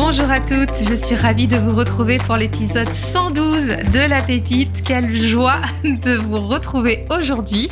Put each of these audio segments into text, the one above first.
Bonjour à toutes, je suis ravie de vous retrouver pour l'épisode 112 de La Pépite. Quelle joie de vous retrouver aujourd'hui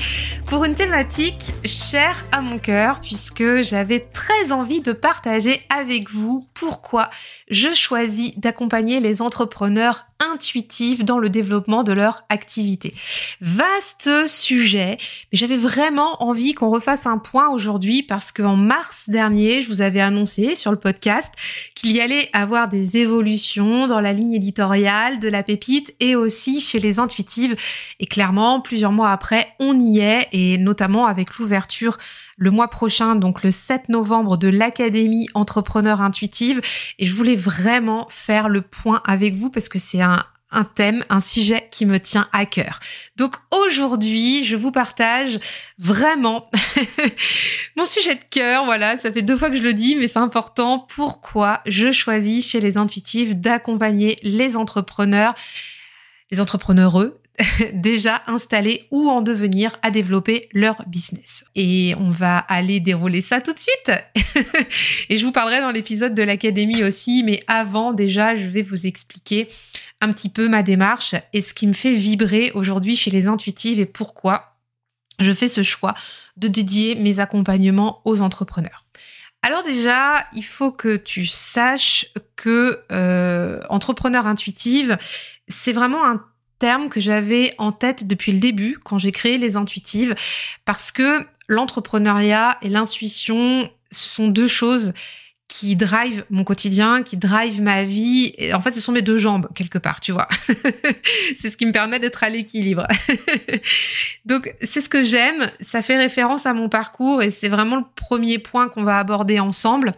pour une thématique chère à mon cœur puisque j'avais très envie de partager avec vous pourquoi je choisis d'accompagner les entrepreneurs intuitifs dans le développement de leur activité. Vaste sujet, mais j'avais vraiment envie qu'on refasse un point aujourd'hui parce qu'en mars dernier, je vous avais annoncé sur le podcast qu'il y allait avoir des évolutions dans la ligne éditoriale de la pépite et aussi chez les intuitives. Et clairement, plusieurs mois après, on y est et notamment avec l'ouverture le mois prochain, donc le 7 novembre, de l'Académie Entrepreneur Intuitive. Et je voulais vraiment faire le point avec vous parce que c'est un, thème, un sujet qui me tient à cœur. Donc aujourd'hui, je vous partage vraiment mon sujet de cœur. Voilà, ça fait deux fois que je le dis, mais c'est important. Pourquoi je choisis chez les intuitifs d'accompagner les entrepreneurs, les entrepreneureux, déjà installés ou en devenir à développer leur business. Et on va aller dérouler ça tout de suite. et je vous parlerai dans l'épisode de l'académie aussi, mais avant déjà, je vais vous expliquer un petit peu ma démarche et ce qui me fait vibrer aujourd'hui chez les intuitives et pourquoi je fais ce choix de dédier mes accompagnements aux entrepreneurs. Alors déjà, il faut que tu saches que euh, entrepreneur intuitive, c'est vraiment un terme que j'avais en tête depuis le début quand j'ai créé les intuitives parce que l'entrepreneuriat et l'intuition, ce sont deux choses qui drive mon quotidien, qui drive ma vie. En fait, ce sont mes deux jambes quelque part, tu vois. c'est ce qui me permet d'être à l'équilibre. Donc, c'est ce que j'aime. Ça fait référence à mon parcours et c'est vraiment le premier point qu'on va aborder ensemble.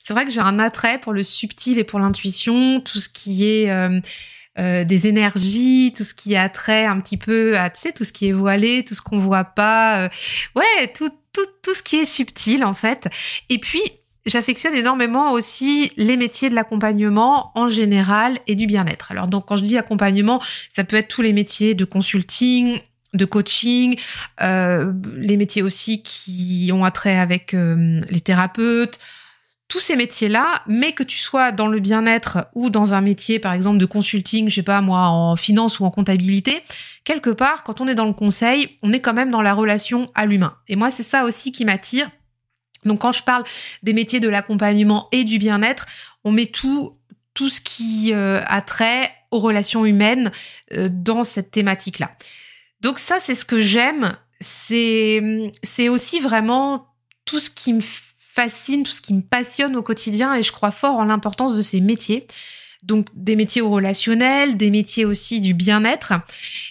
C'est vrai que j'ai un attrait pour le subtil et pour l'intuition, tout ce qui est euh, euh, des énergies, tout ce qui a trait un petit peu à, tu sais, tout ce qui est voilé, tout ce qu'on voit pas. Euh, ouais, tout, tout, tout ce qui est subtil en fait. Et puis, J'affectionne énormément aussi les métiers de l'accompagnement en général et du bien-être. Alors donc quand je dis accompagnement, ça peut être tous les métiers de consulting, de coaching, euh, les métiers aussi qui ont attrait avec euh, les thérapeutes, tous ces métiers-là, mais que tu sois dans le bien-être ou dans un métier, par exemple, de consulting, je sais pas moi, en finance ou en comptabilité, quelque part, quand on est dans le conseil, on est quand même dans la relation à l'humain. Et moi, c'est ça aussi qui m'attire donc quand je parle des métiers de l'accompagnement et du bien-être, on met tout tout ce qui euh, a trait aux relations humaines euh, dans cette thématique-là. Donc ça, c'est ce que j'aime. C'est c'est aussi vraiment tout ce qui me tout ce qui me passionne au quotidien et je crois fort en l'importance de ces métiers donc des métiers au relationnel, des métiers aussi du bien-être,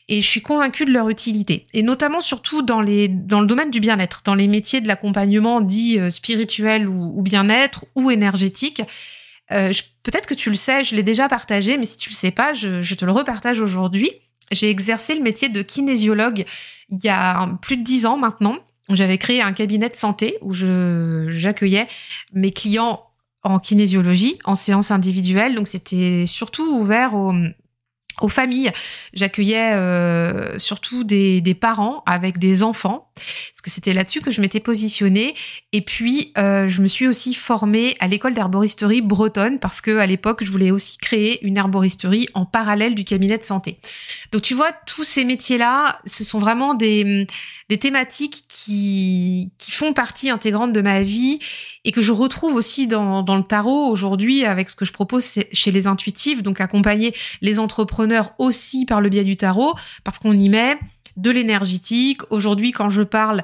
et je suis convaincue de leur utilité, et notamment surtout dans les dans le domaine du bien-être, dans les métiers de l'accompagnement dit euh, spirituel ou, bien-être ou énergétique. Euh, Peut-être que tu le sais, je l'ai déjà partagé, mais si tu le sais pas, je te le repartage aujourd'hui. J'ai exercé le métier de kinésiologue il y a plus de dix ans maintenant. J'avais créé un cabinet de santé où j'accueillais mes clients en kinésiologie, en séance individuelle. Donc c'était surtout ouvert aux, familles. J'accueillais euh, surtout des, parents avec des enfants, parce que c'était là-dessus que je m'étais positionnée. Et puis, euh, je me suis aussi formée à l'école d'herboristerie bretonne, parce que à l'époque, je voulais aussi créer une herboristerie en parallèle du cabinet de santé. Donc, tu vois, tous ces métiers-là, ce sont vraiment des, des thématiques qui, qui font partie intégrante de ma vie et que je retrouve aussi dans, dans le tarot aujourd'hui avec ce que je propose chez les intuitifs, donc accompagner les entrepreneurs aussi par le biais du tarot, parce qu'on y met de l'énergétique. Aujourd'hui, quand je parle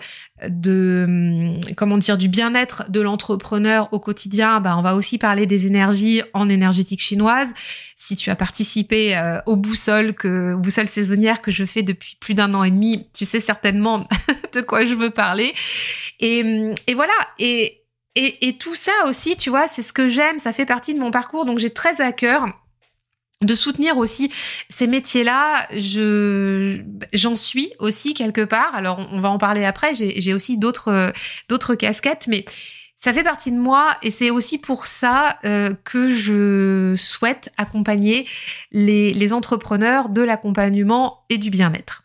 de hum, comment dire du bien-être de l'entrepreneur au quotidien, bah, on va aussi parler des énergies en énergétique chinoise. Si tu as participé euh, aux boussoles que boussoles saisonnières que je fais depuis plus d'un an et demi, tu sais certainement de quoi je veux parler. Et, hum, et voilà. Et, et, et tout ça aussi, tu vois, c'est ce que j'aime. Ça fait partie de mon parcours, donc j'ai très à cœur de soutenir aussi ces métiers-là, je j'en suis aussi quelque part. Alors on va en parler après. J'ai aussi d'autres d'autres casquettes, mais ça fait partie de moi et c'est aussi pour ça euh, que je souhaite accompagner les, les entrepreneurs de l'accompagnement et du bien-être.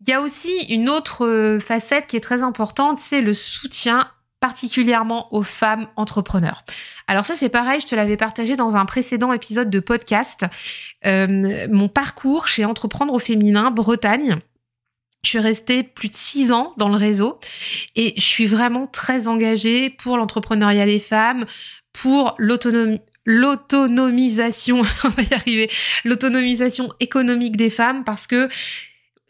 Il y a aussi une autre facette qui est très importante, c'est le soutien particulièrement aux femmes entrepreneurs. Alors ça c'est pareil, je te l'avais partagé dans un précédent épisode de podcast, euh, mon parcours chez Entreprendre au féminin Bretagne. Je suis restée plus de six ans dans le réseau et je suis vraiment très engagée pour l'entrepreneuriat des femmes, pour l'autonomisation, on va y arriver, l'autonomisation économique des femmes parce que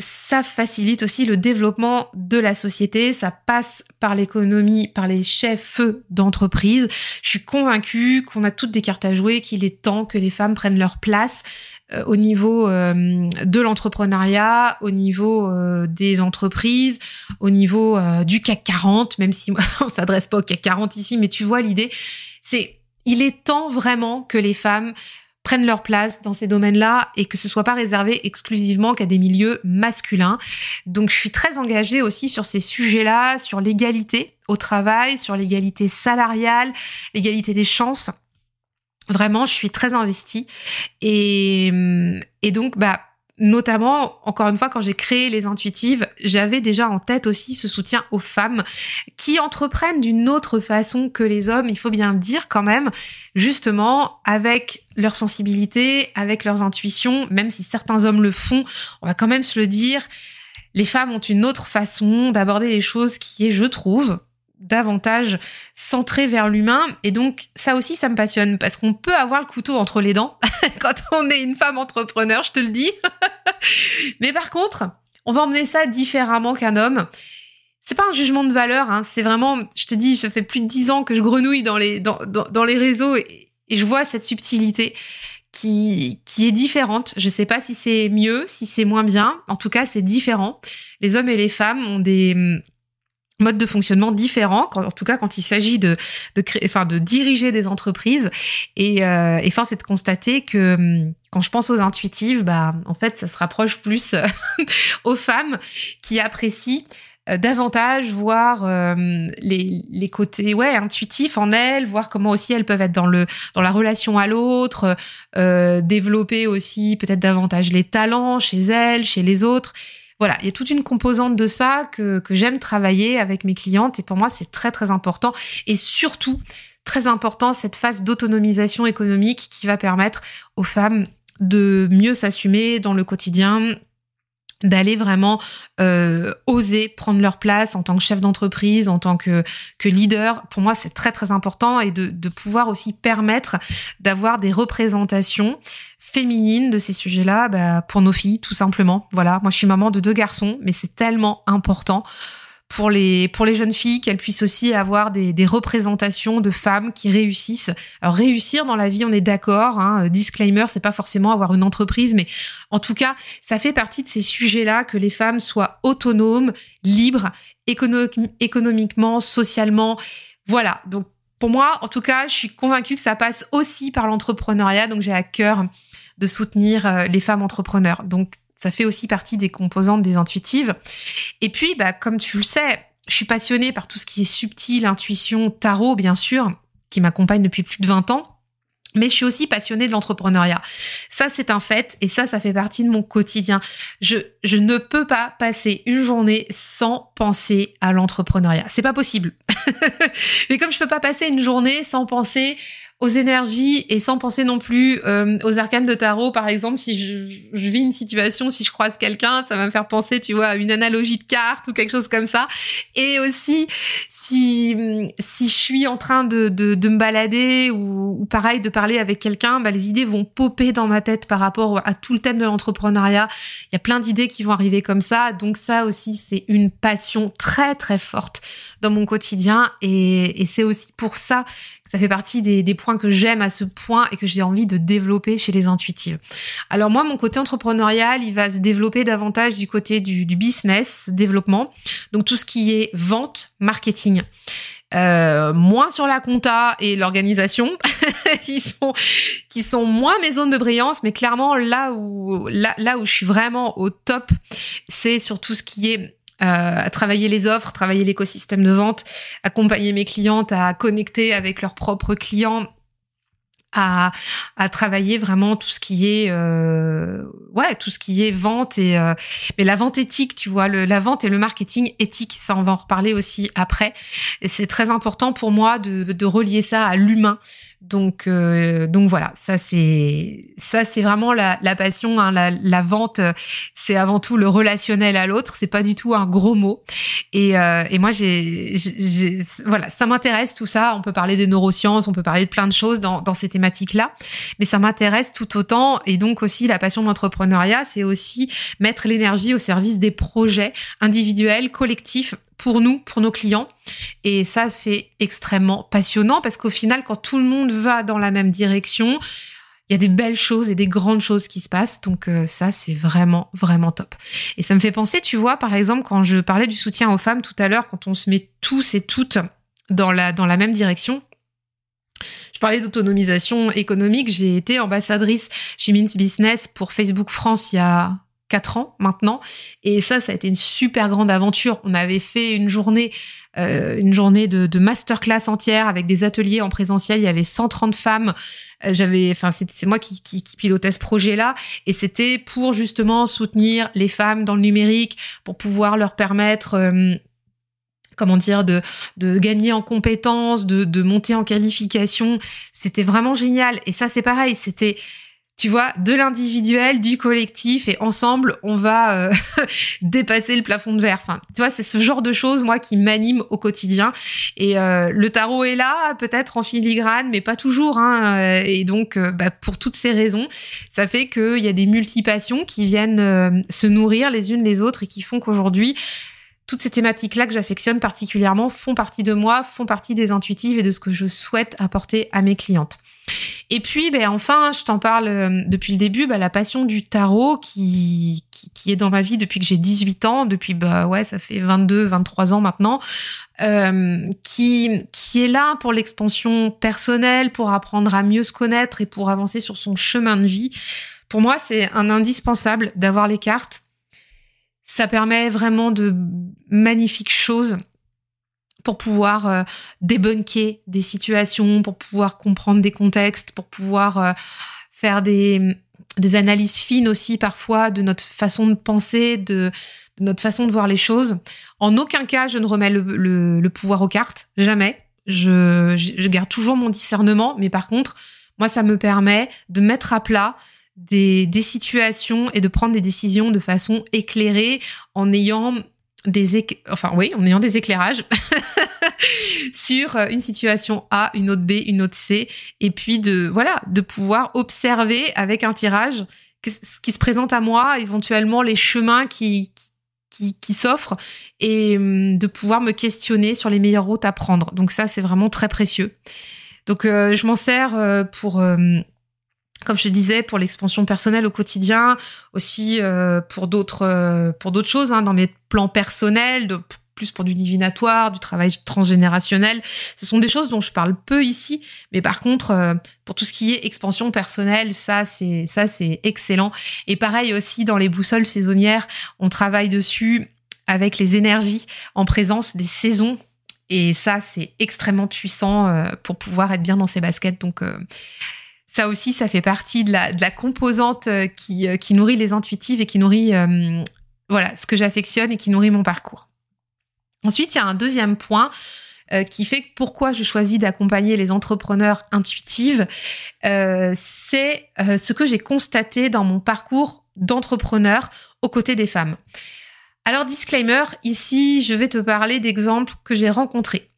ça facilite aussi le développement de la société, ça passe par l'économie, par les chefs d'entreprise. Je suis convaincue qu'on a toutes des cartes à jouer, qu'il est temps que les femmes prennent leur place euh, au niveau euh, de l'entrepreneuriat, au niveau euh, des entreprises, au niveau du CAC 40, même si on s'adresse pas au CAC 40 ici, mais tu vois l'idée, c'est il est temps vraiment que les femmes prennent leur place dans ces domaines-là et que ce soit pas réservé exclusivement qu'à des milieux masculins. Donc je suis très engagée aussi sur ces sujets-là, sur l'égalité au travail, sur l'égalité salariale, l'égalité des chances. Vraiment, je suis très investie et, et donc bah notamment, encore une fois, quand j'ai créé les intuitives, j'avais déjà en tête aussi ce soutien aux femmes qui entreprennent d'une autre façon que les hommes, il faut bien le dire quand même, justement avec leur sensibilité, avec leurs intuitions, même si certains hommes le font, on va quand même se le dire, les femmes ont une autre façon d'aborder les choses qui est, je trouve, davantage centré vers l'humain. Et donc, ça aussi, ça me passionne parce qu'on peut avoir le couteau entre les dents quand on est une femme entrepreneur, je te le dis. Mais par contre, on va emmener ça différemment qu'un homme. C'est pas un jugement de valeur, hein. c'est vraiment, je te dis, ça fait plus de dix ans que je grenouille dans les, dans, dans, les réseaux et, et, je vois cette subtilité qui, qui est différente. Je sais pas si c'est mieux, si c'est moins bien. En tout cas, c'est différent. Les hommes et les femmes ont des, mode de fonctionnement différent, en tout cas quand il s'agit de, de enfin de diriger des entreprises. Et, euh, et force est de constater que hum, quand je pense aux intuitives, bah en fait ça se rapproche plus euh, aux femmes qui apprécient euh, davantage voir euh, les, les côtés ouais intuitifs en elles, voir comment aussi elles peuvent être dans le dans la relation à l'autre, euh, développer aussi peut-être davantage les talents chez elles, chez les autres voilà, il y a toute une composante de ça que, j'aime travailler avec mes clientes et pour moi c'est très très important et surtout très important cette phase d'autonomisation économique qui va permettre aux femmes de mieux s'assumer dans le quotidien, d'aller vraiment euh, oser prendre leur place en tant que chef d'entreprise, en tant que, leader. Pour moi, c'est très très important et de pouvoir aussi permettre d'avoir des représentations féminine de ces sujets-là bah, pour nos filles, tout simplement. Voilà, moi je suis maman de deux garçons, mais c'est tellement important pour les pour les jeunes filles qu'elles puissent aussi avoir des, représentations de femmes qui réussissent. Alors réussir dans la vie, on est d'accord. Hein, disclaimer, c'est pas forcément avoir une entreprise, mais en tout cas, ça fait partie de ces sujets-là que les femmes soient autonomes, libres, économiquement, socialement. Voilà. Donc pour moi, en tout cas, je suis convaincue que ça passe aussi par l'entrepreneuriat. Donc j'ai à cœur de soutenir euh, les femmes entrepreneurs. Donc, ça fait aussi partie des composantes des intuitives. Et puis, bah, comme tu le sais, je suis passionnée par tout ce qui est subtil, intuition, tarot, bien sûr, qui m'accompagne depuis plus de 20 ans. Mais je suis aussi passionnée de l'entrepreneuriat. Ça, c'est un fait et ça, ça fait partie de mon quotidien. Je, je ne peux pas passer une journée sans penser à l'entrepreneuriat. C'est pas possible. Mais comme je peux pas passer une journée sans penser aux énergies et sans penser non plus euh, aux arcanes de tarot. Par exemple, si je, je vis une situation, si je croise quelqu'un, ça va me faire penser, tu vois, à une analogie de carte ou quelque chose comme ça. Et aussi, si si je suis en train de, de, de me balader ou, ou, pareil de parler avec quelqu'un, bah, les idées vont popper dans ma tête par rapport à tout le thème de l'entrepreneuriat. Il y a plein d'idées qui vont arriver comme ça. Donc ça aussi, c'est une passion très très forte dans mon quotidien et, et c'est aussi pour ça ça fait partie des, points que j'aime à ce point et que j'ai envie de développer chez les intuitives. Alors moi, mon côté entrepreneurial, il va se développer davantage du côté du, business, développement, donc tout ce qui est vente, marketing. Euh, moins sur la compta et l'organisation, qui sont moins mes zones de brillance, mais clairement là où là où je suis vraiment au top, c'est sur tout ce qui est à travailler les offres, travailler l'écosystème de vente, accompagner mes clientes à connecter avec leurs propres clients, à, à travailler vraiment tout ce qui est euh, ouais tout ce qui est vente et euh, mais la vente éthique tu vois le, la vente et le marketing éthique ça on va en reparler aussi après. C'est très important pour moi de, de relier ça à l'humain donc, euh, donc voilà, ça c'est ça c'est vraiment la, la passion. Hein, la, la, vente, c'est avant tout le relationnel à l'autre. C'est pas du tout un gros mot. Et, euh, et moi, j'ai, voilà, ça m'intéresse tout ça. On peut parler des neurosciences, on peut parler de plein de choses dans, dans ces thématiques-là, mais ça m'intéresse tout autant. Et donc aussi, la passion de l'entrepreneuriat, c'est aussi mettre l'énergie au service des projets individuels, collectifs pour nous, pour nos clients. Et ça, c'est extrêmement passionnant parce qu'au final, quand tout le monde va dans la même direction, il y a des belles choses et des grandes choses qui se passent. Donc euh, ça, c'est vraiment, vraiment top. Et ça me fait penser, tu vois, par exemple, quand je parlais du soutien aux femmes tout à l'heure, quand on se met tous et toutes dans la, dans la même direction, je parlais d'autonomisation économique. J'ai été ambassadrice chez Min's Business pour Facebook France il y a quatre ans maintenant. Et ça, ça a été une super grande aventure. On avait fait une journée, euh, une journée de, masterclass entière avec des ateliers en présentiel. Il y avait 130 femmes. Euh, j'avais, enfin, c'est moi qui, qui, pilotais ce projet-là, et c'était pour justement soutenir les femmes dans le numérique, pour pouvoir leur permettre. Euh, comment dire, de, de gagner en compétences, de, de monter en qualification. C'était vraiment génial. Et ça, c'est pareil. C'était, tu vois, de l'individuel, du collectif, et ensemble, on va euh, dépasser le plafond de verre. Enfin, tu vois, c'est ce genre de choses, moi, qui m'anime au quotidien. Et euh, le tarot est là, peut-être en filigrane, mais pas toujours. Hein, euh, et donc, bah, pour toutes ces raisons, ça fait qu'il y a des multipassions qui viennent se nourrir les unes les autres et qui font qu'aujourd'hui, toutes ces thématiques-là que j'affectionne particulièrement font partie de moi, font partie des intuitives et de ce que je souhaite apporter à mes clientes. Et puis, ben, enfin, je t'en parle euh, depuis le début, ben, la passion du tarot qui, qui, est dans ma vie depuis que j'ai 18 ans, depuis, bah ouais, ça fait 22, 23 ans maintenant, euh, qui, qui est là pour l'expansion personnelle, pour apprendre à mieux se connaître et pour avancer sur son chemin de vie. Pour moi, c'est un indispensable d'avoir les cartes. Ça permet vraiment de magnifiques choses pour pouvoir euh, débunker des situations, pour pouvoir comprendre des contextes, pour pouvoir euh, faire des, analyses fines aussi parfois de notre façon de penser, de, notre façon de voir les choses. En aucun cas, je ne remets le, pouvoir aux cartes, jamais. Je, garde toujours mon discernement, mais par contre, moi, ça me permet de mettre à plat des, situations et de prendre des décisions de façon éclairée en ayant des enfin oui, en ayant des éclairages sur euh, une situation A, une autre B, une autre C, et puis de voilà, de pouvoir observer avec un tirage ce qui se présente à moi, éventuellement les chemins qui qui, qui s'offrent et hum, de pouvoir me questionner sur les meilleures routes à prendre. Donc ça, c'est vraiment très précieux. Donc euh, je m'en sers euh, pour comme je disais, pour l'expansion personnelle au quotidien, aussi euh, pour d'autres euh, pour d'autres choses, hein, dans mes plans personnels, plus pour du divinatoire, du travail transgénérationnel. Ce sont des choses dont je parle peu ici, mais par contre, euh, pour tout ce qui est expansion personnelle, ça c'est ça c'est excellent. Et pareil aussi dans les boussoles saisonnières, on travaille dessus avec les énergies en présence des saisons. Et ça, c'est extrêmement puissant pour pouvoir être bien dans ses baskets. Donc, ça aussi, ça fait partie de la, composante euh, qui, euh, qui nourrit les intuitives et qui nourrit euh, voilà ce que j'affectionne et qui nourrit mon parcours. Ensuite, il y a un deuxième point qui fait pourquoi je choisis d'accompagner les entrepreneurs intuitives, c'est ce que j'ai constaté dans mon parcours d'entrepreneur aux côtés des femmes. Alors disclaimer, ici je vais te parler d'exemples que j'ai rencontrés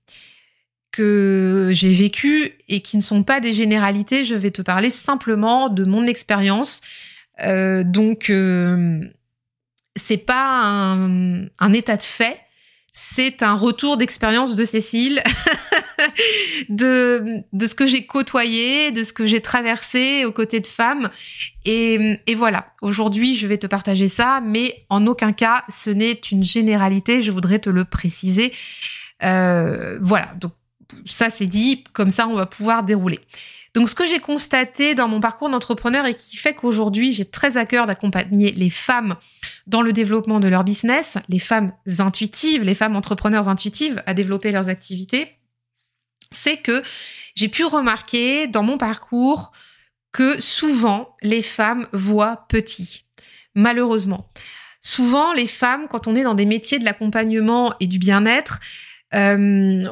que j'ai vécu et qui ne sont pas des généralités. Je vais te parler simplement de mon expérience. Euh, donc, euh, c'est pas un, un, état de fait, c'est un retour d'expérience de Cécile, de, de ce que j'ai côtoyé, de ce que j'ai traversé aux côtés de femmes. Et, et voilà, aujourd'hui, je vais te partager ça, mais en aucun cas, ce n'est une généralité, je voudrais te le préciser. Euh, voilà, donc ça c'est dit, comme ça on va pouvoir dérouler. Donc ce que j'ai constaté dans mon parcours d'entrepreneur et qui fait qu'aujourd'hui j'ai très à cœur d'accompagner les femmes dans le développement de leur business, les femmes intuitives, les femmes entrepreneurs intuitives à développer leurs activités, c'est que j'ai pu remarquer dans mon parcours que souvent les femmes voient petit. Malheureusement. Souvent les femmes, quand on est dans des métiers de l'accompagnement et du bien-être, euh,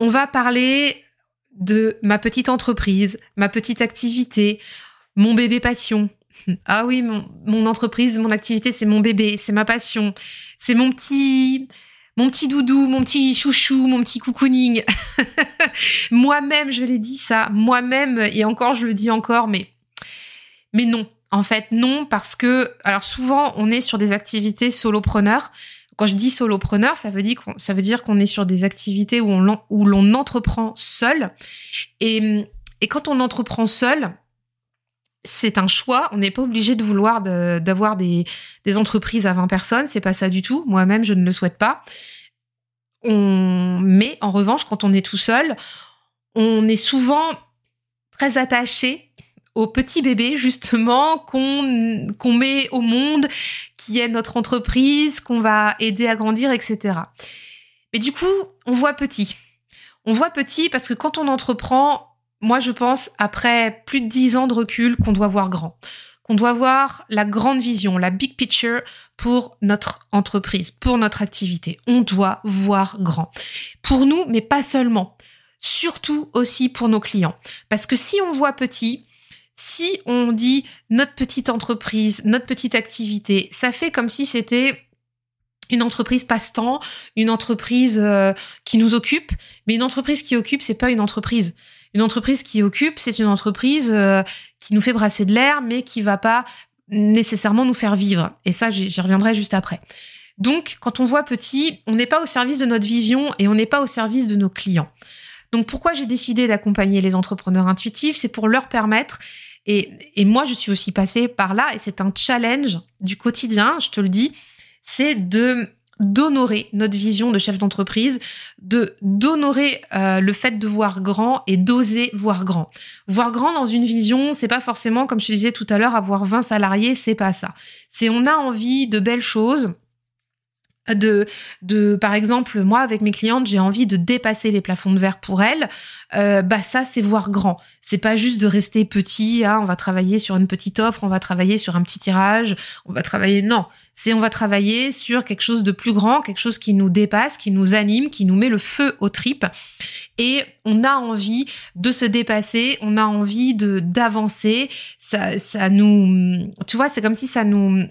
on va parler de ma petite entreprise, ma petite activité, mon bébé passion. Ah oui, mon, entreprise, mon activité, c'est mon bébé, c'est ma passion, c'est mon petit, mon doudou, mon petit chouchou, mon petit cocooning. moi-même, je l'ai dit ça, moi-même, et encore, je le dis encore, mais, mais non. En fait, non, parce que, alors souvent, on est sur des activités solopreneurs quand je dis solopreneur, ça veut dire qu'on, ça veut est sur des activités où on, où l'on entreprend seul. Et, quand on entreprend seul, c'est un choix. On n'est pas obligé de vouloir d'avoir des, entreprises à 20 personnes. C'est pas ça du tout. Moi-même, je ne le souhaite pas. Mais en revanche, quand on est tout seul, on est souvent très attaché au petit bébé justement qu'on met au monde, qui est notre entreprise, qu'on va aider à grandir, etc. Mais du coup, on voit petit. On voit petit parce que quand on entreprend, moi je pense, après plus de dix ans de recul, qu'on doit voir grand qu'on doit voir la grande vision, la big picture pour notre entreprise, pour notre activité. On doit voir grand. Pour nous, mais pas seulement. Surtout aussi pour nos clients. Parce que si on voit petit, si on dit notre petite entreprise, notre petite activité, ça fait comme si c'était une entreprise passe-temps, une entreprise euh, qui nous occupe, mais une entreprise qui occupe, c'est pas une entreprise. Une entreprise qui occupe, c'est une entreprise euh, qui nous fait brasser de l'air, mais qui va pas nécessairement nous faire vivre. Et ça, j'y reviendrai juste après. Donc, quand on voit petit, on n'est pas au service de notre vision et on n'est pas au service de nos clients. Donc pourquoi j'ai décidé d'accompagner les entrepreneurs intuitifs? C'est pour leur permettre, et, moi je suis aussi passée par là, et c'est un challenge du quotidien, je te le dis, c'est d'honorer notre vision de chef d'entreprise, de d'honorer euh, le fait de voir grand et d'oser voir grand. Voir grand dans une vision, c'est pas forcément comme je te disais tout à l'heure avoir 20 salariés, c'est pas ça. C'est on a envie de belles choses, de, de, par exemple, moi avec mes clientes, j'ai envie de dépasser les plafonds de verre pour elles. Euh, bah ça, c'est voir grand. C'est pas juste de rester petit. Hein, on va travailler sur une petite offre, on va travailler sur un petit tirage, on va travailler. Non, c'est on va travailler sur quelque chose de plus grand, quelque chose qui nous dépasse, qui nous anime, qui nous met le feu aux tripes. Et on a envie de se dépasser, on a envie de d'avancer. Ça, ça nous, tu vois, c'est comme si ça nous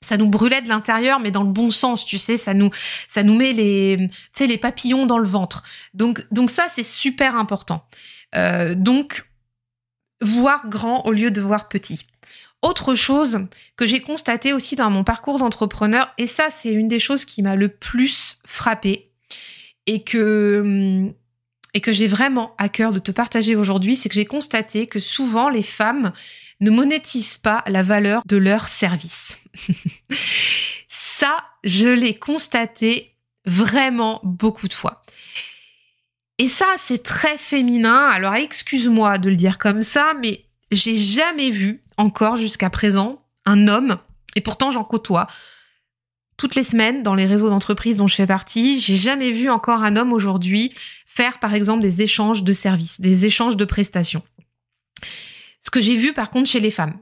ça nous brûlait de l'intérieur, mais dans le bon sens, tu sais, ça nous, ça nous met les, tu sais, les papillons dans le ventre. Donc, donc ça, c'est super important. Euh, donc, voir grand au lieu de voir petit. Autre chose que j'ai constaté aussi dans mon parcours d'entrepreneur, et ça, c'est une des choses qui m'a le plus frappé et que, et que j'ai vraiment à cœur de te partager aujourd'hui, c'est que j'ai constaté que souvent les femmes ne monétisent pas la valeur de leur service. Ça, je l'ai constaté vraiment beaucoup de fois. Et ça, c'est très féminin. Alors, excuse-moi de le dire comme ça, mais j'ai jamais vu encore jusqu'à présent un homme, et pourtant j'en côtoie toutes les semaines dans les réseaux d'entreprise dont je fais partie, j'ai jamais vu encore un homme aujourd'hui faire par exemple des échanges de services, des échanges de prestations. Ce que j'ai vu par contre chez les femmes,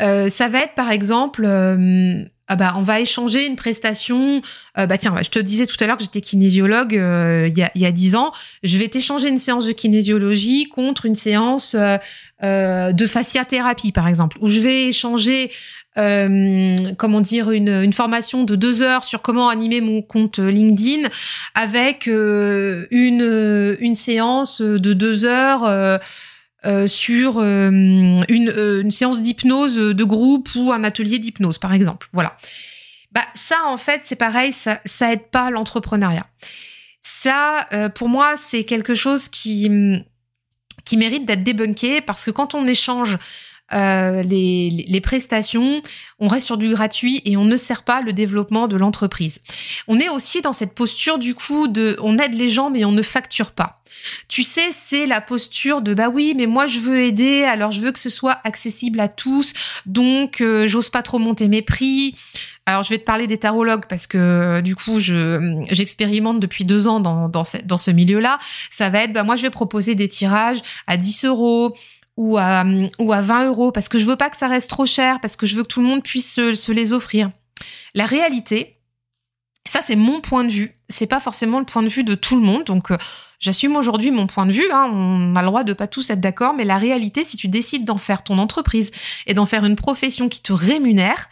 euh, ça va être par exemple euh, ah bah, on va échanger une prestation. Euh, bah tiens, je te disais tout à l'heure que j'étais kinésiologue il y a dix ans. Je vais t'échanger une séance de kinésiologie contre une séance de fasciathérapie, par exemple, où je vais échanger comment dire une, formation de deux heures sur comment animer mon compte LinkedIn avec une une séance de deux heures. sur une, une, séance d'hypnose de groupe ou un atelier d'hypnose, par exemple. Voilà. Bah ça, en fait, c'est pareil, ça, ça aide pas l'entrepreneuriat. Ça, pour moi, c'est quelque chose qui qui mérite d'être débunké parce que quand on échange euh, les, prestations, on reste sur du gratuit et on ne sert pas le développement de l'entreprise. On est aussi dans cette posture du coup de on aide les gens mais on ne facture pas. Tu sais, c'est la posture de bah oui, mais moi je veux aider, alors je veux que ce soit accessible à tous, donc euh, j'ose pas trop monter mes prix. Alors je vais te parler des tarologues parce que du coup je j'expérimente depuis deux ans dans dans ce, dans ce milieu-là. Ça va être bah moi je vais proposer des tirages à 10 euros, ou à, ou à 20 euros parce que je veux pas que ça reste trop cher, parce que je veux que tout le monde puisse se, les offrir. La réalité, ça c'est mon point de vue, c'est pas forcément le point de vue de tout le monde, donc euh, j'assume aujourd'hui mon point de vue, hein, on a le droit de pas tous être d'accord, mais la réalité, si tu décides d'en faire ton entreprise et d'en faire une profession qui te rémunère,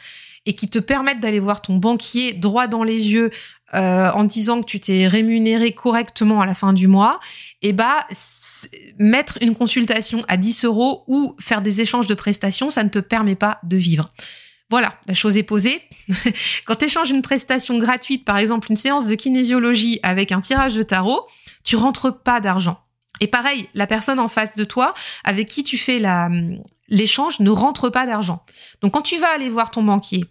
et qui te permette d'aller voir ton banquier droit dans les yeux euh, en disant que tu t'es rémunéré correctement à la fin du mois, eh bah mettre une consultation à 10 euros ou faire des échanges de prestations, ça ne te permet pas de vivre. Voilà, la chose est posée. Quand tu échanges une prestation gratuite, par exemple une séance de kinésiologie avec un tirage de tarot, tu rentres pas d'argent. Et pareil, la personne en face de toi, avec qui tu fais l'échange, ne rentre pas d'argent. Donc quand tu vas aller voir ton banquier,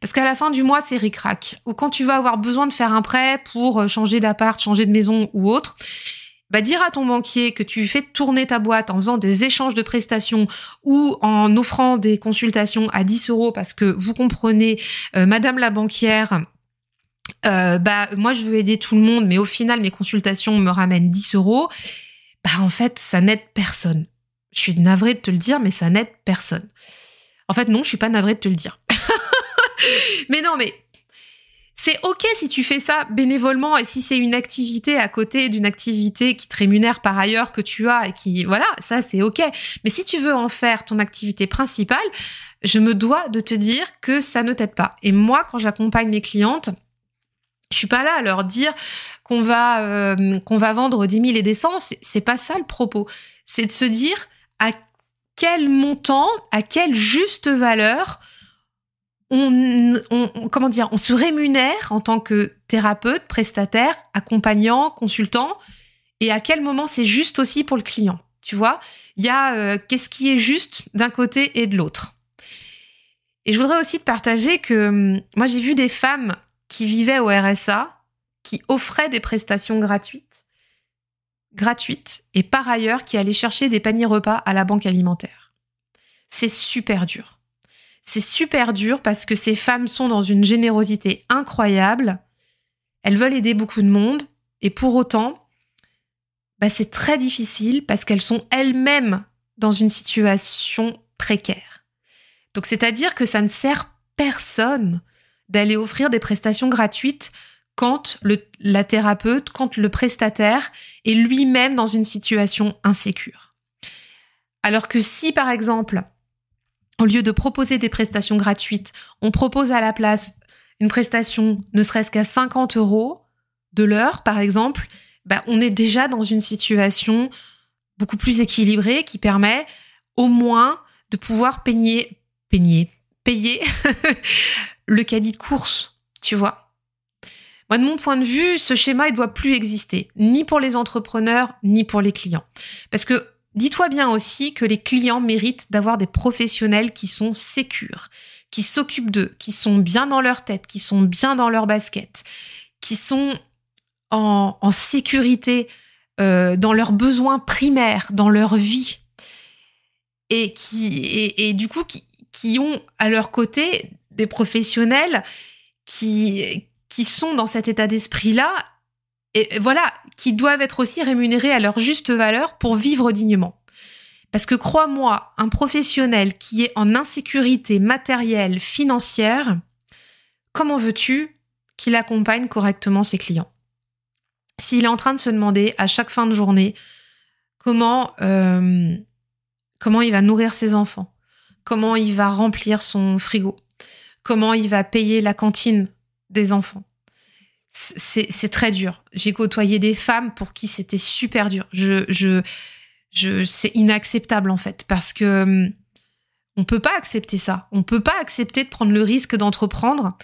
parce qu'à la fin du mois, c'est ric-rac, ou quand tu vas avoir besoin de faire un prêt pour changer d'appart, changer de maison ou autre, bah, dire à ton banquier que tu fais tourner ta boîte en faisant des échanges de prestations ou en offrant des consultations à 10 euros parce que vous comprenez, euh, Madame la banquière, euh, bah moi je veux aider tout le monde, mais au final mes consultations me ramènent 10 euros. Bah en fait ça n'aide personne. Je suis navrée de te le dire, mais ça n'aide personne. En fait non, je suis pas navrée de te le dire. mais non, mais c'est ok si tu fais ça bénévolement et si c'est une activité à côté d'une activité qui te rémunère par ailleurs que tu as et qui voilà, ça c'est ok. Mais si tu veux en faire ton activité principale, je me dois de te dire que ça ne t'aide pas. Et moi, quand j'accompagne mes clientes, je suis pas là à leur dire qu'on va euh, qu'on va vendre des mille et des cents. C'est pas ça le propos. C'est de se dire à quel montant, à quelle juste valeur on, comment dire, on se rémunère en tant que thérapeute, prestataire, accompagnant, consultant, et à quel moment c'est juste aussi pour le client. Tu vois, il y a euh, qu'est-ce qui est juste d'un côté et de l'autre. Et je voudrais aussi te partager que hum, moi j'ai vu des femmes qui vivaient au RSA, qui offraient des prestations gratuites, gratuites, et par ailleurs qui allaient chercher des paniers repas à la banque alimentaire. C'est super dur. C'est super dur parce que ces femmes sont dans une générosité incroyable. Elles veulent aider beaucoup de monde et pour autant, bah, c'est très difficile parce qu'elles sont elles-mêmes dans une situation précaire. Donc c'est-à-dire que ça ne sert personne d'aller offrir des prestations gratuites quand la thérapeute, quand le prestataire est lui-même dans une situation insécure. Alors que si, par exemple, au lieu de proposer des prestations gratuites, on propose à la place une prestation ne serait-ce qu'à 50 euros de l'heure, par exemple, bah, on est déjà dans une situation beaucoup plus équilibrée qui permet au moins de pouvoir peigner, payer le caddie de course, tu vois. Moi, de mon point de vue, ce schéma, il doit plus exister, ni pour les entrepreneurs, ni pour les clients. Parce que Dis-toi bien aussi que les clients méritent d'avoir des professionnels qui sont sécures, qui s'occupent d'eux, qui sont bien dans leur tête, qui sont bien dans leur basket, qui sont en, sécurité euh, dans leurs besoins primaires, dans leur vie, et qui et, du coup qui, qui, ont à leur côté des professionnels qui qui sont dans cet état d'esprit là et voilà, qui doivent être aussi rémunérés à leur juste valeur pour vivre dignement. Parce que crois-moi, un professionnel qui est en insécurité matérielle, financière, comment veux-tu qu'il accompagne correctement ses clients? S'il est en train de se demander à chaque fin de journée comment, euh, comment il va nourrir ses enfants, comment il va remplir son frigo, comment il va payer la cantine des enfants. C'est très dur. J'ai côtoyé des femmes pour qui c'était super dur. Je, je, je, c'est inacceptable en fait parce que hum, on peut pas accepter ça. On peut pas accepter de prendre le risque d'entreprendre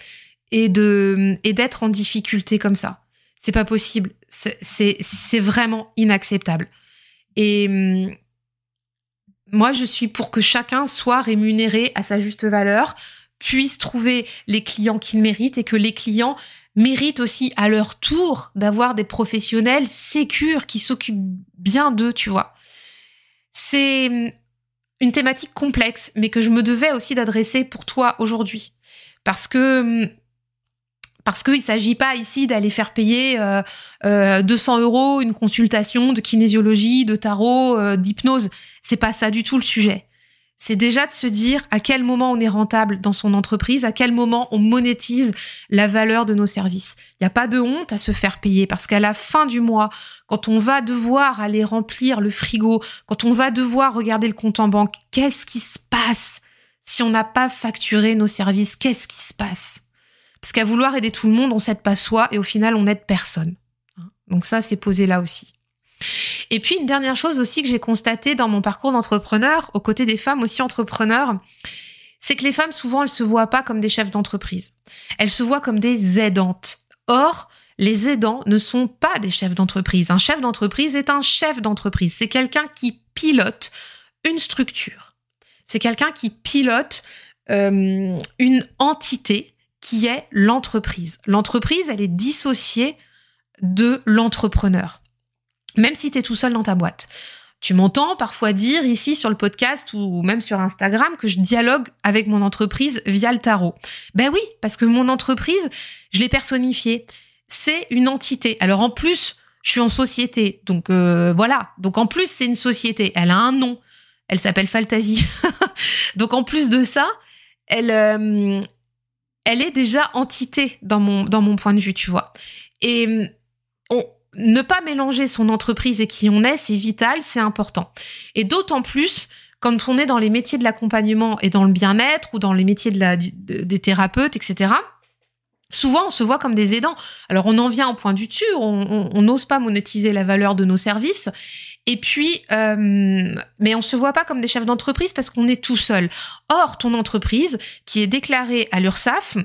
et de hum, et d'être en difficulté comme ça. C'est pas possible. C'est vraiment inacceptable. Et hum, moi, je suis pour que chacun soit rémunéré à sa juste valeur, puisse trouver les clients qu'il mérite et que les clients méritent aussi à leur tour d'avoir des professionnels sécures qui s'occupent bien d'eux, tu vois. C'est hum, une thématique complexe, mais que je me devais aussi d'adresser pour toi aujourd'hui. Parce que hum, parce qu'il ne s'agit pas ici d'aller faire payer euh, euh, 200 euros une consultation de kinésiologie, de tarot, euh, d'hypnose. C'est pas ça du tout le sujet. C'est déjà de se dire à quel moment on est rentable dans son entreprise, à quel moment on monétise la valeur de nos services. Il n'y a pas de honte à se faire payer parce qu'à la fin du mois, quand on va devoir aller remplir le frigo, quand on va devoir regarder le compte en banque, qu'est-ce qui se passe si on n'a pas facturé nos services? Qu'est-ce qui se passe? Parce qu'à vouloir aider tout le monde, on s'aide pas soi et au final, on n'aide personne. Donc ça, c'est posé là aussi. Et puis une dernière chose aussi que j'ai constaté dans mon parcours d'entrepreneur, aux côtés des femmes aussi entrepreneurs, c'est que les femmes souvent elles se voient pas comme des chefs d'entreprise. Elles se voient comme des aidantes. Or, les aidants ne sont pas des chefs d'entreprise. Un chef d'entreprise est un chef d'entreprise. C'est quelqu'un qui pilote une structure. C'est quelqu'un qui pilote euh, une entité qui est l'entreprise. L'entreprise, elle est dissociée de l'entrepreneur. Même si tu es tout seul dans ta boîte. Tu m'entends parfois dire ici sur le podcast ou même sur Instagram que je dialogue avec mon entreprise via le tarot. Ben oui, parce que mon entreprise, je l'ai personnifiée. C'est une entité. Alors en plus, je suis en société. Donc euh, voilà. Donc en plus, c'est une société. Elle a un nom. Elle s'appelle Fantasy. donc en plus de ça, elle, euh, elle est déjà entité dans mon, dans mon point de vue, tu vois. Et mm, on, ne pas mélanger son entreprise et qui on est, c'est vital, c'est important. Et d'autant plus quand on est dans les métiers de l'accompagnement et dans le bien-être ou dans les métiers de des thérapeutes, etc. Souvent, on se voit comme des aidants. Alors, on en vient au point du dessus, on n'ose pas monétiser la valeur de nos services. Et puis, euh, mais on se voit pas comme des chefs d'entreprise parce qu'on est tout seul. Or, ton entreprise, qui est déclarée à l'URSSAF,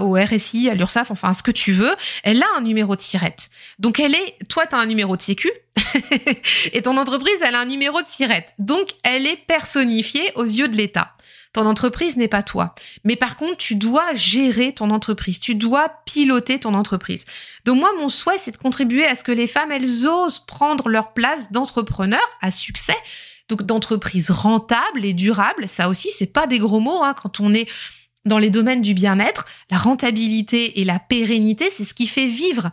au RSI, à l'URSSAF, enfin ce que tu veux, elle a un numéro de sirette. Donc elle est, toi tu as un numéro de sécu et ton entreprise elle a un numéro de sirette. Donc elle est personnifiée aux yeux de l'État. Ton entreprise n'est pas toi. Mais par contre, tu dois gérer ton entreprise. Tu dois piloter ton entreprise. Donc moi, mon souhait, c'est de contribuer à ce que les femmes, elles osent prendre leur place d'entrepreneur à succès. Donc d'entreprise rentable et durable. Ça aussi, c'est pas des gros mots hein, quand on est dans les domaines du bien-être. La rentabilité et la pérennité, c'est ce qui fait vivre.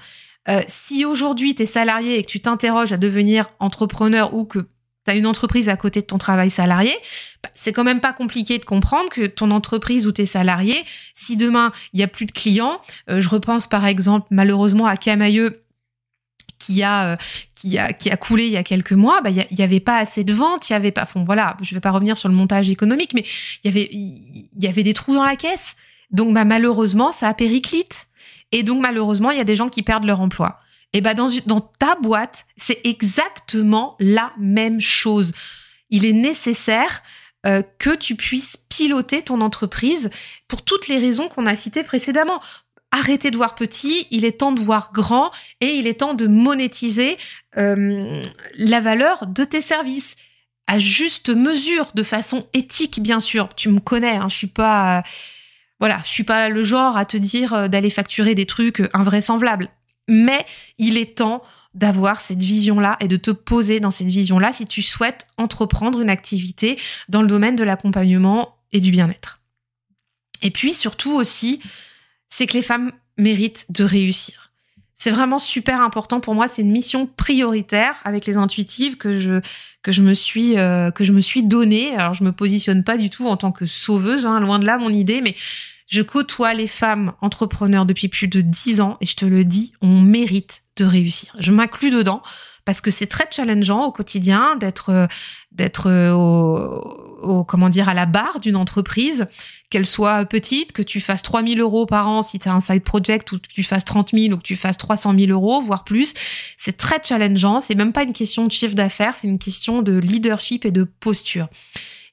Euh, si aujourd'hui tu es salarié et que tu t'interroges à devenir entrepreneur ou que tu une entreprise à côté de ton travail salarié, bah, c'est quand même pas compliqué de comprendre que ton entreprise ou tes salariés, si demain il y a plus de clients, euh, je repense par exemple malheureusement à Camailleux qui a euh, qui a qui a coulé il y a quelques mois, bah il y, avait pas assez de ventes, il y avait pas bon voilà, je vais pas revenir sur le montage économique mais il y avait il y avait des trous dans la caisse. Donc bah malheureusement, ça a périclite et donc malheureusement, il y a des gens qui perdent leur emploi. Et ben dans, dans ta boîte, c'est exactement la même chose. Il est nécessaire euh, que tu puisses piloter ton entreprise pour toutes les raisons qu'on a citées précédemment. Arrêtez de voir petit, il est temps de voir grand et il est temps de monétiser euh, la valeur de tes services à juste mesure, de façon éthique bien sûr. Tu me connais, hein, je suis pas, voilà, je suis pas le genre à te dire euh, d'aller facturer des trucs invraisemblables. Mais il est temps d'avoir cette vision-là et de te poser dans cette vision-là si tu souhaites entreprendre une activité dans le domaine de l'accompagnement et du bien-être. Et puis surtout aussi, c'est que les femmes méritent de réussir. C'est vraiment super important pour moi. C'est une mission prioritaire avec les intuitives que je que je me suis euh, que je me suis donnée. Alors je me positionne pas du tout en tant que sauveuse, hein, loin de là mon idée, mais Je côtoie les femmes entrepreneurs depuis plus de 10 ans et je te le dis, on mérite de réussir. Je m'inclus dedans parce que c'est très challengeant au quotidien d'être d'être au, comment dire à la barre d'une entreprise, qu'elle soit petite, que tu fasses 3000 euros par an si tu as un side project ou que tu fasses 30 000 ou que tu fasses 300 000 euros, voire plus. C'est très challengeant. C'est même pas une question de chiffre d'affaires, c'est une question de leadership et de posture.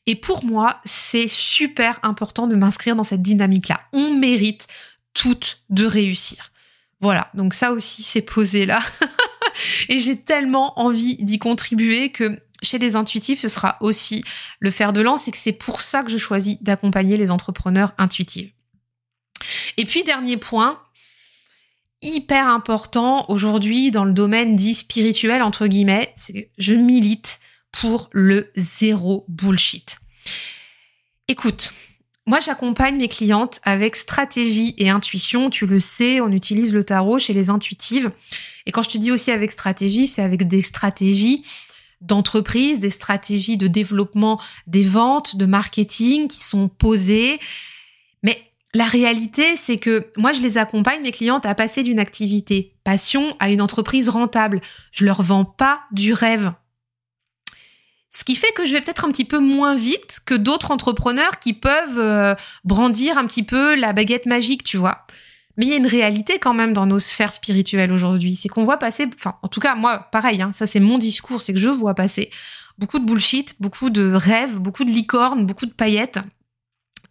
Et pour moi, c'est super important de m'inscrire dans cette dynamique-là. On mérite toutes de réussir. Voilà, donc ça aussi c'est posé là. et j'ai tellement envie d'y contribuer que chez les intuitifs, ce sera aussi le fer de lance et que c'est pour ça que je choisis d'accompagner les entrepreneurs intuitifs. Et puis dernier point, hyper important aujourd'hui dans le domaine dit spirituel entre guillemets, c'est que je milite pour le zéro bullshit. Écoute, moi, j'accompagne mes clientes avec stratégie et intuition. Tu le sais, on utilise le tarot chez les intuitives. Et quand je te dis aussi avec stratégie, c'est avec des stratégies d'entreprise, des stratégies de développement des ventes, de marketing qui sont posées. Mais la réalité, c'est que moi, je les accompagne, mes clientes, à passer d'une activité passion à une entreprise rentable. Je leur vends pas du rêve. Ce qui fait que je vais peut-être un petit peu moins vite que d'autres entrepreneurs qui peuvent euh, brandir un petit peu la baguette magique, tu vois. Mais il y a une réalité quand même dans nos sphères spirituelles aujourd'hui. C'est qu'on voit passer, enfin, en tout cas, moi, pareil, hein, ça c'est mon discours, c'est que je vois passer beaucoup de bullshit, beaucoup de rêves, beaucoup de licornes, beaucoup de paillettes.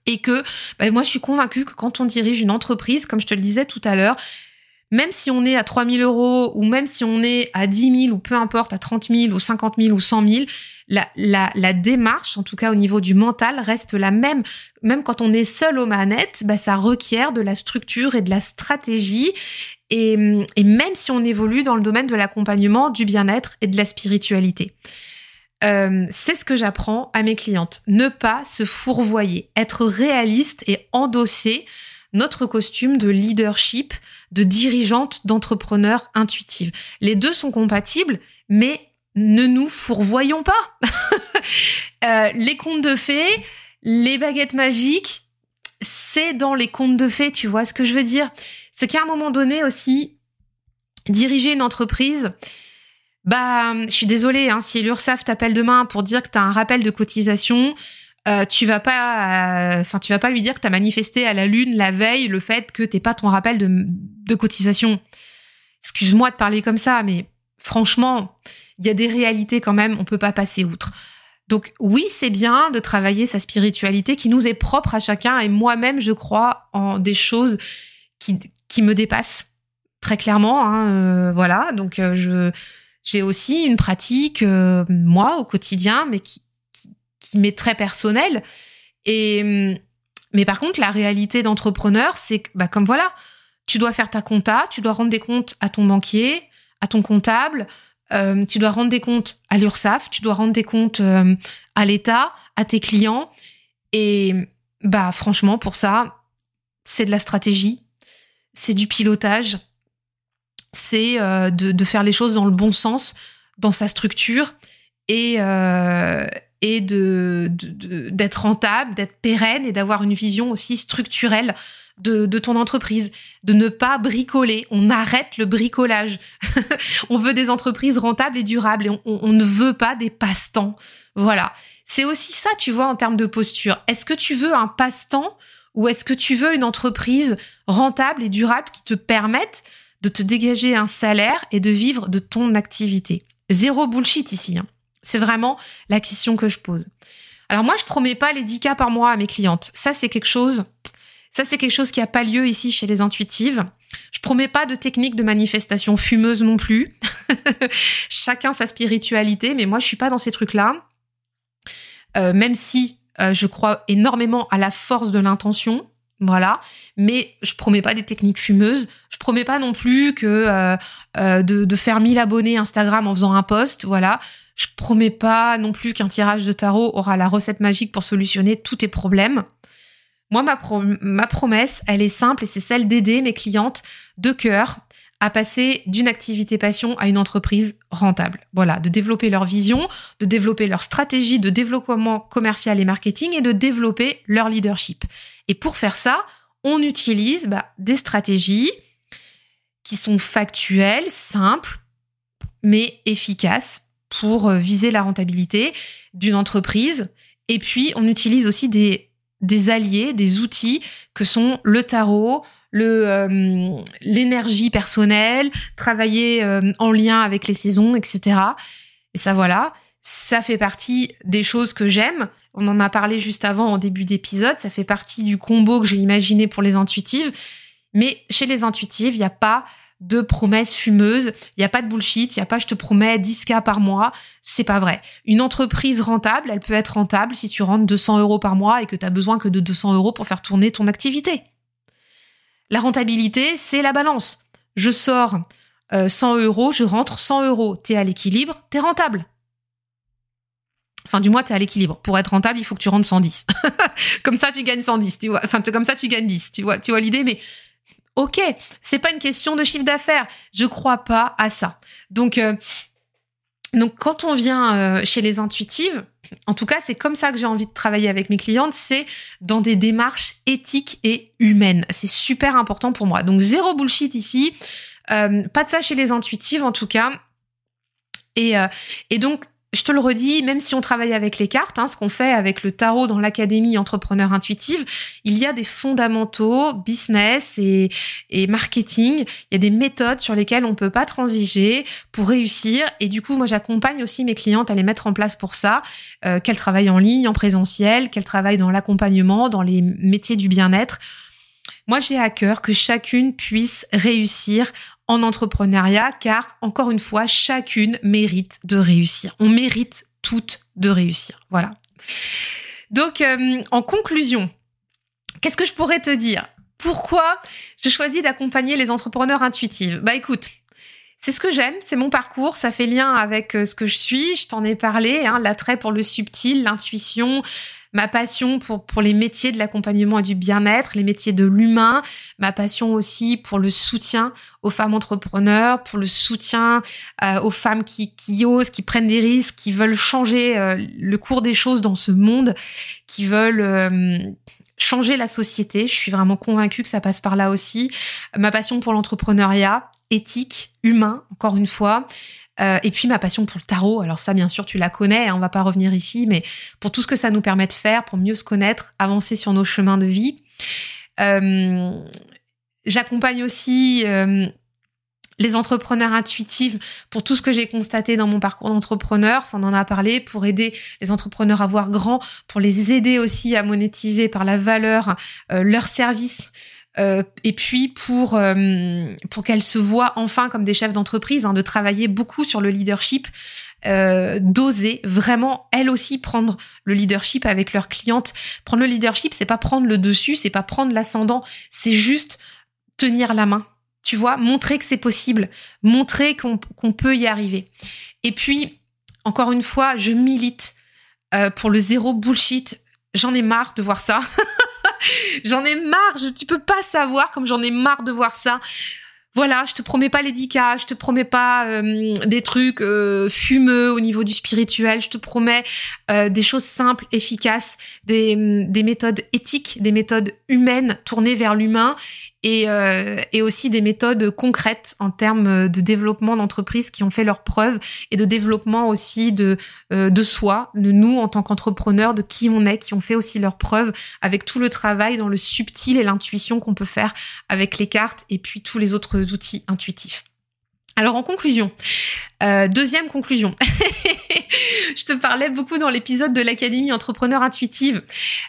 Et que bah, moi, je suis convaincue que quand on dirige une entreprise, comme je te le disais tout à l'heure, même si on est à 3 000 euros ou même si on est à 10 000 ou peu importe, à 30 000 ou 50 000 ou 100 000, la, démarche, en tout cas au niveau du mental, reste la même. Même quand on est seul aux manettes, bah, ça requiert de la structure et de la stratégie. Et, et même si on évolue dans le domaine de l'accompagnement, du bien-être et de la spiritualité. Euh, c'est ce que j'apprends à mes clientes. Ne pas se fourvoyer, être réaliste et endosser notre costume de leadership, de dirigeante, d'entrepreneur intuitive. Les deux sont compatibles, mais ne nous fourvoyons pas. Euh, les contes de fées, les baguettes magiques, c'est dans les contes de fées, tu vois ce que je veux dire C'est qu'à un moment donné aussi, diriger une entreprise, bah, je suis désolée, hein, si l'URSSAF t'appelle demain pour dire que tu as un rappel de cotisation, euh, tu vas pas, enfin, tu vas pas lui dire que tu as manifesté à la lune la veille le fait que t'es pas ton rappel de, de cotisation. Excuse-moi de parler comme ça, mais franchement, il y a des réalités quand même, on peut pas passer outre. Donc oui, c'est bien de travailler sa spiritualité qui nous est propre à chacun et moi-même, je crois en des choses qui, qui me dépassent très clairement. Hein, euh, voilà, donc euh, je j'ai aussi une pratique euh, moi au quotidien, mais qui, m'est très personnelle. Et mais par contre, la réalité d'entrepreneur, c'est que bah, comme voilà, tu dois faire ta compta, tu dois rendre des comptes à ton banquier, à ton comptable, euh, tu dois rendre des comptes à l'URSSAF, tu dois rendre des comptes euh, à l'État, à tes clients. Et bah franchement, pour ça, c'est de la stratégie, c'est du pilotage, c'est euh, de, faire les choses dans le bon sens, dans sa structure et, et de, d'être rentable, d'être pérenne et d'avoir une vision aussi structurelle de, ton entreprise, de ne pas bricoler. On arrête le bricolage. on veut des entreprises rentables et durables et on, ne veut pas des passe-temps. Voilà. C'est aussi ça, tu vois, en termes de posture. Est-ce que tu veux un passe-temps ou est-ce que tu veux une entreprise rentable et durable qui te permette de te dégager un salaire et de vivre de ton activité? Zéro bullshit ici. Hein. C'est vraiment la question que je pose. Alors moi, je promets pas les 10 cas par mois à mes clientes. Ça, c'est quelque chose qui n'a pas lieu ici chez les intuitives. Je promets pas de technique de manifestation fumeuse non plus. Chacun sa spiritualité, mais moi, je suis pas dans ces trucs-là. Euh, même si euh, je crois énormément à la force de l'intention, voilà. Mais je promets pas des techniques fumeuses. Je promets pas non plus euh, de, de, faire 1000 abonnés Instagram en faisant un post, voilà. Je promets pas non plus qu'un tirage de tarot aura la recette magique pour solutionner tous tes problèmes. Moi, ma, promesse, elle est simple et c'est celle d'aider mes clientes de cœur à passer d'une activité passion à une entreprise rentable. Voilà, de développer leur vision, de développer leur stratégie de développement commercial et marketing et de développer leur leadership. Et pour faire ça, on utilise bah, des stratégies qui sont factuelles, simples, mais efficaces pour euh, viser la rentabilité d'une entreprise. Et puis, on utilise aussi des, alliés, des outils que sont le tarot, euh, l'énergie personnelle, travailler euh, en lien avec les saisons, etc. Et ça, voilà, ça fait partie des choses que j'aime. On en a parlé juste avant en début d'épisode. Ça fait partie du combo que j'ai imaginé pour les intuitives. Mais chez les intuitives, il n'y a pas de promesses fumeuses. Il n'y a pas de bullshit. Il n'y a pas je te promets 10K par mois. C'est pas vrai. Une entreprise rentable, elle peut être rentable si tu rentres 200 euros par mois et que tu as besoin que de 200 euros pour faire tourner ton activité. La rentabilité, c'est la balance. Je sors 100 euh, euros, je rentre 100 euros. T'es à l'équilibre, t'es rentable. Enfin, du moins, tu es à l'équilibre. Pour être rentable, il faut que tu rentres 110. comme ça, tu gagnes 110, tu vois. Enfin, comme ça, tu gagnes 10, tu vois. Tu vois l'idée, mais ok, c'est pas une question de chiffre d'affaires. Je crois pas à ça. Donc, euh, donc quand on vient euh, chez les intuitives, en tout cas, c'est comme ça que j'ai envie de travailler avec mes clientes, c'est dans des démarches éthiques et humaines. C'est super important pour moi. Donc, zéro bullshit ici. Euh, pas de ça chez les intuitives, en tout cas. Et, et donc, je te le redis, même si on travaille avec les cartes, hein, ce qu'on fait avec le tarot dans l'académie entrepreneur intuitive, il y a des fondamentaux business et, marketing. Il y a des méthodes sur lesquelles on peut pas transiger pour réussir. Et du coup, moi, j'accompagne aussi mes clientes à les mettre en place pour ça, euh, qu'elles travaillent en ligne, en présentiel, qu'elles travaillent dans l'accompagnement, dans les métiers du bien-être. Moi, j'ai à cœur que chacune puisse réussir en entrepreneuriat, car encore une fois, chacune mérite de réussir. On mérite toutes de réussir. Voilà. Donc, euh, en conclusion, qu'est-ce que je pourrais te dire? Pourquoi je choisis d'accompagner les entrepreneurs intuitifs Bah écoute, c'est ce que j'aime, c'est mon parcours, ça fait lien avec euh, ce que je suis, je t'en ai parlé, hein, l'attrait pour le subtil, l'intuition, ma passion pour, pour les métiers de l'accompagnement et du bien-être, les métiers de l'humain, ma passion aussi pour le soutien aux femmes entrepreneurs, pour le soutien euh, aux femmes qui, osent, qui prennent des risques, qui veulent changer euh, le cours des choses dans ce monde, qui veulent euh, changer la société. Je suis vraiment convaincue que ça passe par là aussi. Ma passion pour l'entrepreneuriat, éthique, humain, encore une fois. Euh, et puis ma passion pour le tarot, alors ça bien sûr tu la connais, hein, on va pas revenir ici, mais pour tout ce que ça nous permet de faire, pour mieux se connaître, avancer sur nos chemins de vie. Euh, j'accompagne aussi euh, les entrepreneurs intuitifs pour tout ce que j'ai constaté dans mon parcours d'entrepreneur, ça en a parlé, pour aider les entrepreneurs à voir grand, pour les aider aussi à monétiser par la valeur leurs services. Euh, et puis pour euh, pour qu'elles se voient enfin comme des chefs d'entreprise, hein, de travailler beaucoup sur le leadership, euh, d'oser vraiment elles aussi prendre le leadership avec leurs clientes. Prendre le leadership, c'est pas prendre le dessus, c'est pas prendre l'ascendant, c'est juste tenir la main. Tu vois, montrer que c'est possible, montrer qu'on qu'on peut y arriver. Et puis encore une fois, je milite pour le zéro bullshit. J'en ai marre de voir ça. j'en ai marre, tu peux pas savoir comme j'en ai marre de voir ça. Voilà, je te promets pas les 10K, je te promets pas euh, des trucs euh, fumeux au niveau du spirituel, je te promets euh, des choses simples, efficaces, des méthodes éthiques, des méthodes humaines tournées vers l'humain et, euh, et, aussi des méthodes concrètes en termes de développement d'entreprises qui ont fait leurs preuves et de développement aussi de, euh, de soi, de nous en tant qu'entrepreneurs, de qui on est, qui ont fait aussi leurs preuves avec tout le travail dans le subtil et l'intuition qu'on peut faire avec les cartes et puis tous les autres outils intuitifs. Alors en conclusion, euh, deuxième conclusion, je te parlais beaucoup dans l'épisode de l'Académie Entrepreneur Intuitive.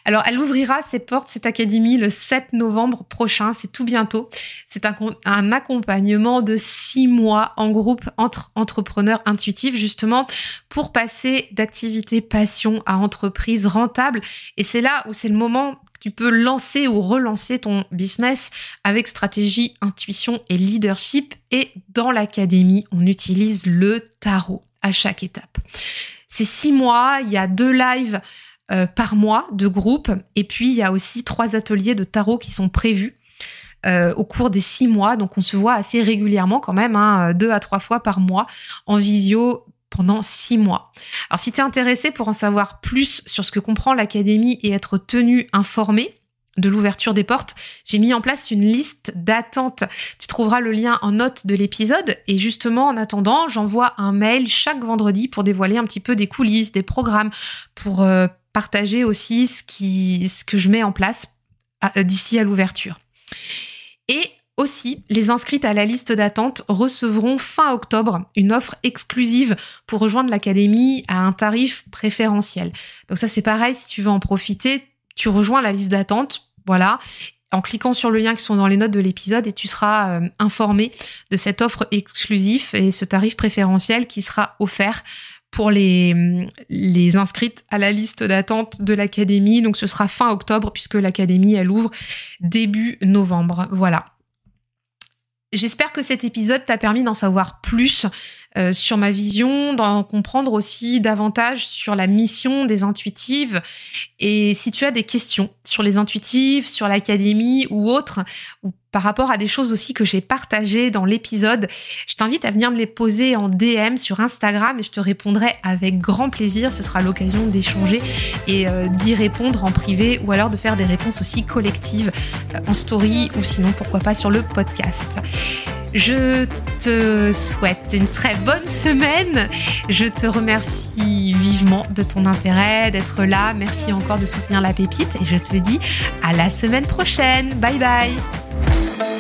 Alors elle ouvrira ses portes, cette académie, le 7 novembre prochain, c'est tout bientôt. C'est un, un, accompagnement de six mois en groupe entre entrepreneurs intuitifs, justement pour passer d'activité passion à entreprise rentable. Et c'est là où c'est le moment tu peux lancer ou relancer ton business avec stratégie, intuition et leadership. Et dans l'académie, on utilise le tarot à chaque étape. C'est six mois, il y a deux lives euh, par mois de groupe, et puis il y a aussi trois ateliers de tarot qui sont prévus. Euh, au cours des six mois. Donc on se voit assez régulièrement quand même, hein, deux à trois fois par mois en visio pendant six mois. Alors si tu es intéressé pour en savoir plus sur ce que comprend l'académie et être tenu informé, de l'ouverture des portes, j'ai mis en place une liste d'attente. Tu trouveras le lien en note de l'épisode et justement en attendant, j'envoie un mail chaque vendredi pour dévoiler un petit peu des coulisses, des programmes, pour euh, partager aussi ce, ce que je mets en place d'ici à l'ouverture. Et aussi, les inscrites à la liste d'attente recevront fin octobre une offre exclusive pour rejoindre l'académie à un tarif préférentiel. Donc ça c'est pareil, si tu veux en profiter, tu rejoins la liste d'attente, voilà, en cliquant sur le lien qui sont dans les notes de l'épisode et tu seras euh, informé de cette offre exclusive et ce tarif préférentiel qui sera offert pour les, les inscrites à la liste d'attente de l'académie. Donc ce sera fin octobre puisque l'académie elle ouvre début novembre. Voilà. J'espère que cet épisode t'a permis d'en savoir plus euh, sur ma vision, d'en comprendre aussi davantage sur la mission des intuitives. Et si tu as des questions sur les intuitives, sur l'académie ou autres, ou par rapport à des choses aussi que j'ai partagées dans l'épisode, je t'invite à venir me les poser en DM sur Instagram et je te répondrai avec grand plaisir. Ce sera l'occasion d'échanger et euh, d'y répondre en privé ou alors de faire des réponses aussi collectives euh, en story ou sinon pourquoi pas sur le podcast. Je te souhaite une très bonne semaine. Je te remercie vivement de ton intérêt, d'être là. Merci encore de soutenir la pépite et je te dis à la semaine prochaine. Bye bye. you